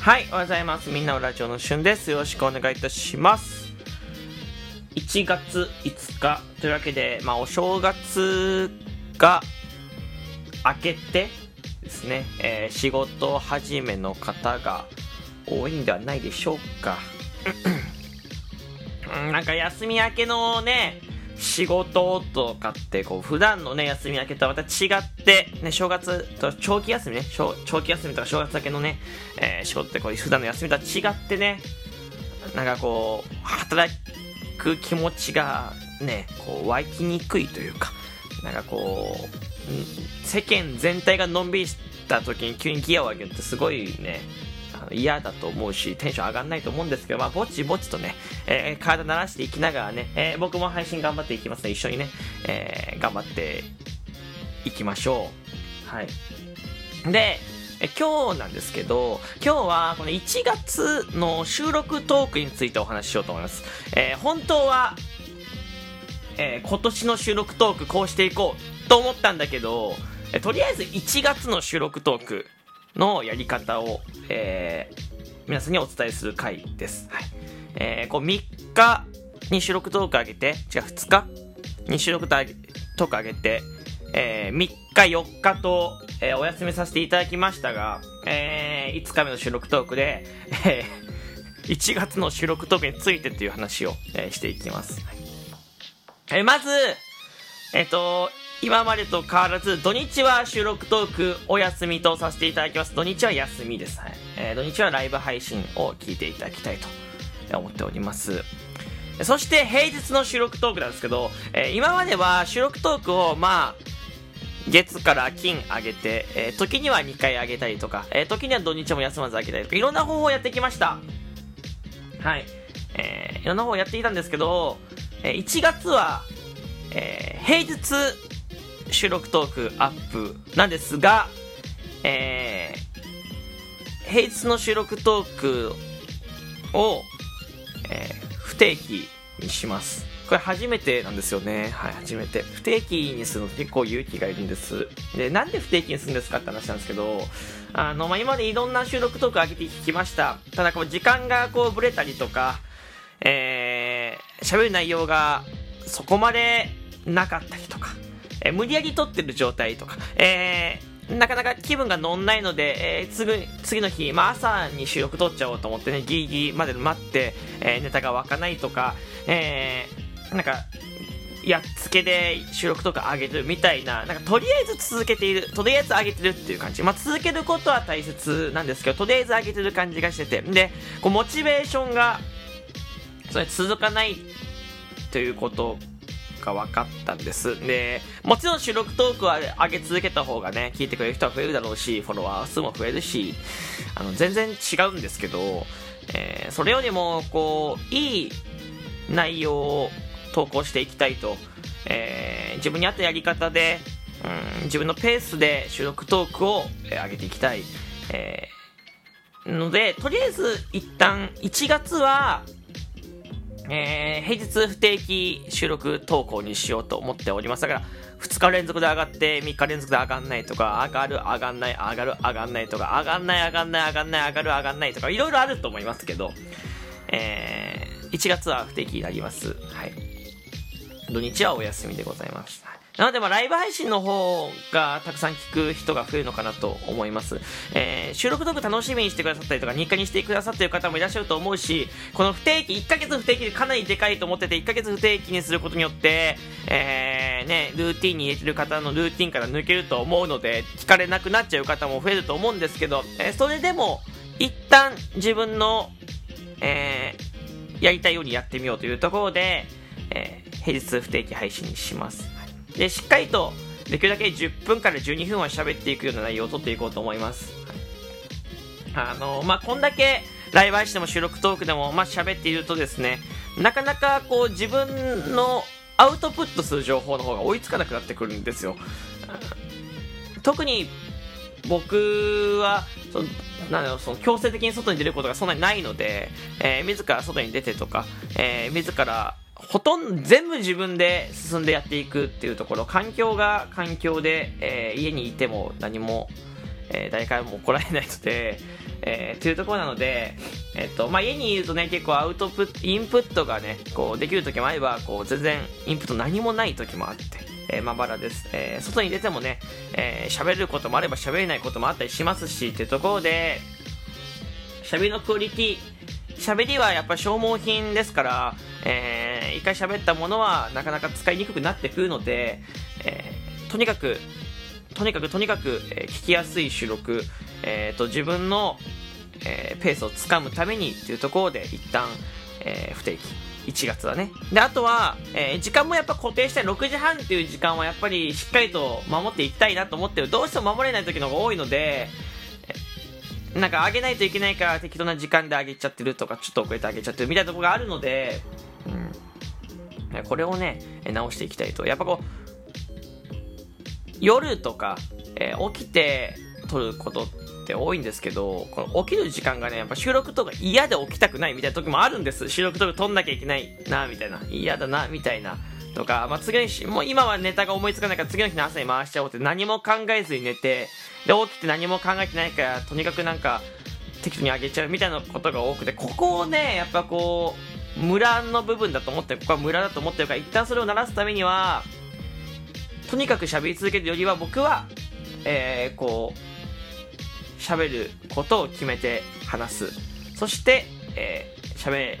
はい、おはようございます。みんなのラジオのしゅんです。よろしくお願いいたします。1月5日というわけで、まあ、お正月が明けてですね、えー仕事始めの方が多いんではないでしょうか。なんか休み明けのね、仕事とかって、こう、普段のね、休み明けとはまた違って、ね、正月と長期休みね、長期休みとか正月明けのね、え仕事ってこう、普段の休みとは違ってね、なんかこう、働く気持ちがね、こう、湧きにくいというか、なんかこう、世間全体がのんびりした時に急にギアを上げるってすごいね、嫌だと思うし、テンション上がんないと思うんですけど、まあ、ぼちぼちとね、えー体慣らしていきながらね、えー僕も配信頑張っていきますので、一緒にね、えー頑張っていきましょう。はい。で、え今日なんですけど、今日はこの1月の収録トークについてお話ししようと思います。えー本当は、えー今年の収録トークこうしていこうと思ったんだけど、えーとりあえず1月の収録トークのやり方を、えー皆さんにお伝えする回です。はい。えーこう3日に収録トーク上げて、違う、2日に収録トーク上げて、えー3日、4日と、えーお休みさせていただきましたが、え5日目の収録トークで、えー1月の収録トークについてっていう話を、えーしていきます。えーまず、えっ、と、今までと変わらず、土日は収録トークお休みとさせていただきます。土日は休みです。はい。えー土日はライブ配信を聞いていただきたいと思っております。そして平日の収録トークなんですけど、えー今までは収録トークを、まあ、月から金上げて、えー時には2回上げたりとか、えー時には土日も休まず上げたりとか、いろんな方法をやってきました。はい。えーいろんな方法をやっていたんですけど、え1月は、え平日収録トークアップなんですが、えー平日の収録トークを、えー不定期にします。これ初めてなんですよね。はい、初めて。不定期にするの結構勇気がいるんです。で、なんで不定期にするんですかって話なんですけど、あの、まあ、今までいろんな収録トーク上げてきました。ただ、こう、時間がこう、ブレたりとか、えー、喋る内容がそこまでなかったりとか、えー無理やり撮ってる状態とか、えーなかなか気分が乗んないので、えー次次の日、まあ、朝に収録撮っちゃおうと思ってね、ギリギリまで待って、えーネタが湧かないとか、えーなんか、やっつけで収録とか上げるみたいな、なんかとりあえず続けている、とりあえず上げてるっていう感じ。まあ続けることは大切なんですけど、とりあえず上げてる感じがしてて。で、こうモチベーションが、それ続かないということが分かったんです。で、もちろん収録トークは上げ続けた方がね、聞いてくれる人は増えるだろうし、フォロワー数も増えるし、あの、全然違うんですけど、えーそれよりも、こう、いい内容を投稿していきたいと、えー自分に合ったやり方で、うん、自分のペースで収録トークを、え上げていきたい。えーので、とりあえず一旦1月は、えー平日不定期収録投稿にしようと思っております。だから、2日連続で上がって、3日連続で上がんないとか、上がる、上がんない、上がる、上がんないとか、上がんない、上がんない、上がんない、上がる、上がんないとか、いろいろあると思いますけど、えー1月は不定期になります。はい。土日はお休みでございます。はいなので、まあ、ライブ配信の方がたくさん聞く人が増えるのかなと思います。えー収録トーク楽しみにしてくださったりとか、日課にしてくださってる方もいらっしゃると思うし、この不定期、1ヶ月不定期でかなりでかいと思ってて、1ヶ月不定期にすることによって、えーね、ルーティンに入れてる方のルーティンから抜けると思うので、聞かれなくなっちゃう方も増えると思うんですけど、えーそれでも、一旦自分の、えーやりたいようにやってみようというところで、えー平日不定期配信にします。で、しっかりと、できるだけ10分から12分は喋っていくような内容を取っていこうと思います。あの、まあ、こんだけライブ配信でも収録トークでも、まあ、喋っているとですね、なかなかこう自分のアウトプットする情報の方が追いつかなくなってくるんですよ。特に僕はそのなんだろうその強制的に外に出ることがそんなにないので、えー自ら外に出てとか、えー自らほとんど全部自分で進んでやっていくっていうところ環境が環境で、えー家にいても何も、えー、誰からも怒られないので、えー、というところなので、えっと、まあ、家にいるとね、結構アウトプット、インプットがね、こう、できる時もあれば、こう、全然、インプット何もない時もあって、えー、まばらです。えー、外に出てもね、えー、喋ることもあれば喋れないこともあったりしますし、っていうところで、喋りのクオリティ、喋りはやっぱ消耗品ですから、え、一回喋ったものはなかなか使いにくくなってくるので、えー、とにかく、とにかくとにかく、えー、聞きやすい収録、えーと、自分の、えー、ペースをつかむためにっていうところで一旦、えー、不定期。1月はね。であとは、えー、時間もやっぱ固定して6時半っていう時間はやっぱりしっかりと守っていきたいなと思ってる。どうしても守れない時の方が多いのでなんか上げないといけないから適当な時間で上げちゃってるとかちょっと遅れて上げちゃってるみたいなところがあるので、うん、これをね直していきたいとやっぱこう夜とか、えー、起きて撮ることって多いんですけど、この起きる時間がね、やっぱ収録とか嫌で起きたくないみたいな時もあるんです。収録とか撮んなきゃいけないな、みたいな。嫌だな、みたいな。とか、まあ、次の日、もう今はネタが思いつかないから次の日の朝に回しちゃおうって何も考えずに寝て、で、起きて何も考えてないから、とにかくなんか、適当にあげちゃうみたいなことが多くて、ここをね、やっぱこう、村の部分だと思って、ここは村だと思ってるから、一旦それを鳴らすためには、とにかく喋り続けるよりは、僕は、えー、こう、喋ることを決めて話す。そして、えー、喋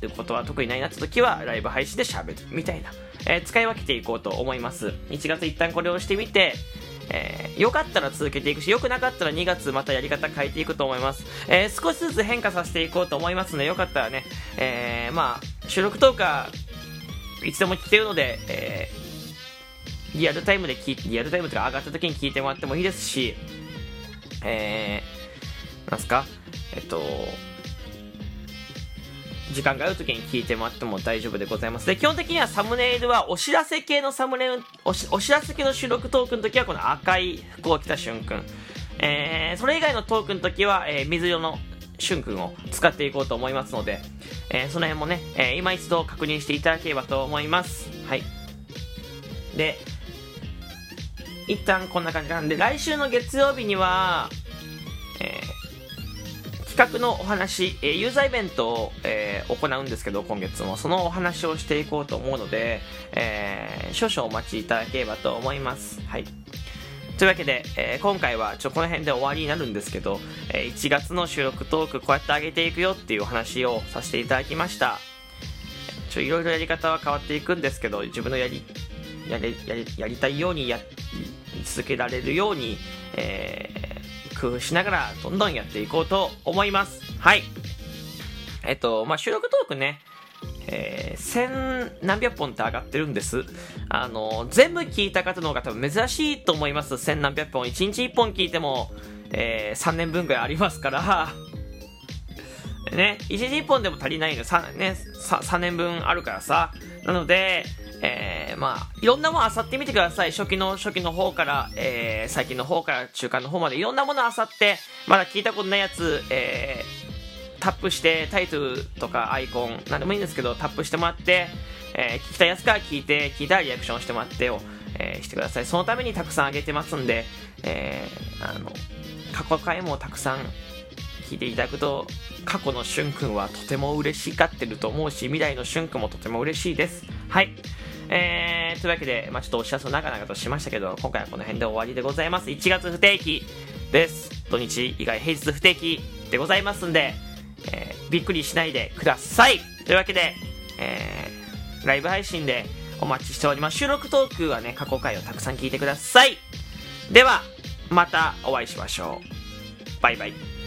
ることは特にないなって時は、ライブ配信で喋る。みたいな。えー、使い分けていこうと思います。1月一旦これをしてみて、えー、よかったら続けていくし、よくなかったら2月またやり方変えていくと思います。えー、少しずつ変化させていこうと思いますので、よかったらね、えー、まあ、収録とか、いつでも聞けるので、えー、リアルタイムで聞いて、リアルタイムとか上がった時に聞いてもらってもいいですし、えー、なんすか、えっと、時間がある時に聞いてもらっても大丈夫でございます。で、基本的にはサムネイルはお知らせ系のサムネイル、お知らせ系の収録トークの時はこの赤い服を着たしゅんくん。えー、それ以外のトークの時は、えー、水色のしゅんくんを使っていこうと思いますので、えー、その辺もね、えー、今一度確認していただければと思います。はい。で、一旦こんな感じなんで、来週の月曜日には、えー、企画のお話、えー、ユーザーイベントを、えー、行うんですけど、今月も、そのお話をしていこうと思うので、えー、少々お待ちいただければと思います。はい。というわけで、えー、今回はちょこの辺で終わりになるんですけど、えー、1月の収録トークこうやって上げていくよっていうお話をさせていただきました。ちょいろいろやり方は変わっていくんですけど、自分のやりやりやりやりたいようにや続けられるように、えー、工夫しながらどんどんやっていこうと思います。はい。えっと、まあ、収録トークね、えー、千何百本って上がってるんです。あの、全部聞いた方の方が多分珍しいと思います。千何百本。1日1本聞いても、えー、3年分ぐらいありますから、ね、1日1本でも足りないの、3, ね、3, 3年分あるからさ。なので、えー、まあ、いろんなものあさってみてください。初期の、初期の方から、えー、最近の方から中間の方までいろんなものあさって、まだ聞いたことないやつ、えー、タップして、タイトルとかアイコン、なんでもいいんですけど、タップしてもらって、えー、聞きたいやつから聞いて、聞いたらリアクションしてもらってを、えー、してください。そのためにたくさんあげてますんで、えー、あの、過去回もたくさん聞いていただくと、過去のしゅんくんはとても嬉しがってると思うし、未来のしゅんくんもとても嬉しいです。はい。えー、というわけで、まあ、ちょっとお知らせを長々としましたけど、今回はこの辺で終わりでございます。1月不定期です。土日以外平日不定期でございますんで、えー、びっくりしないでください。というわけで、えー、ライブ配信でお待ちしております。収録トークはね、過去回をたくさん聞いてください。では、またお会いしましょう。バイバイ。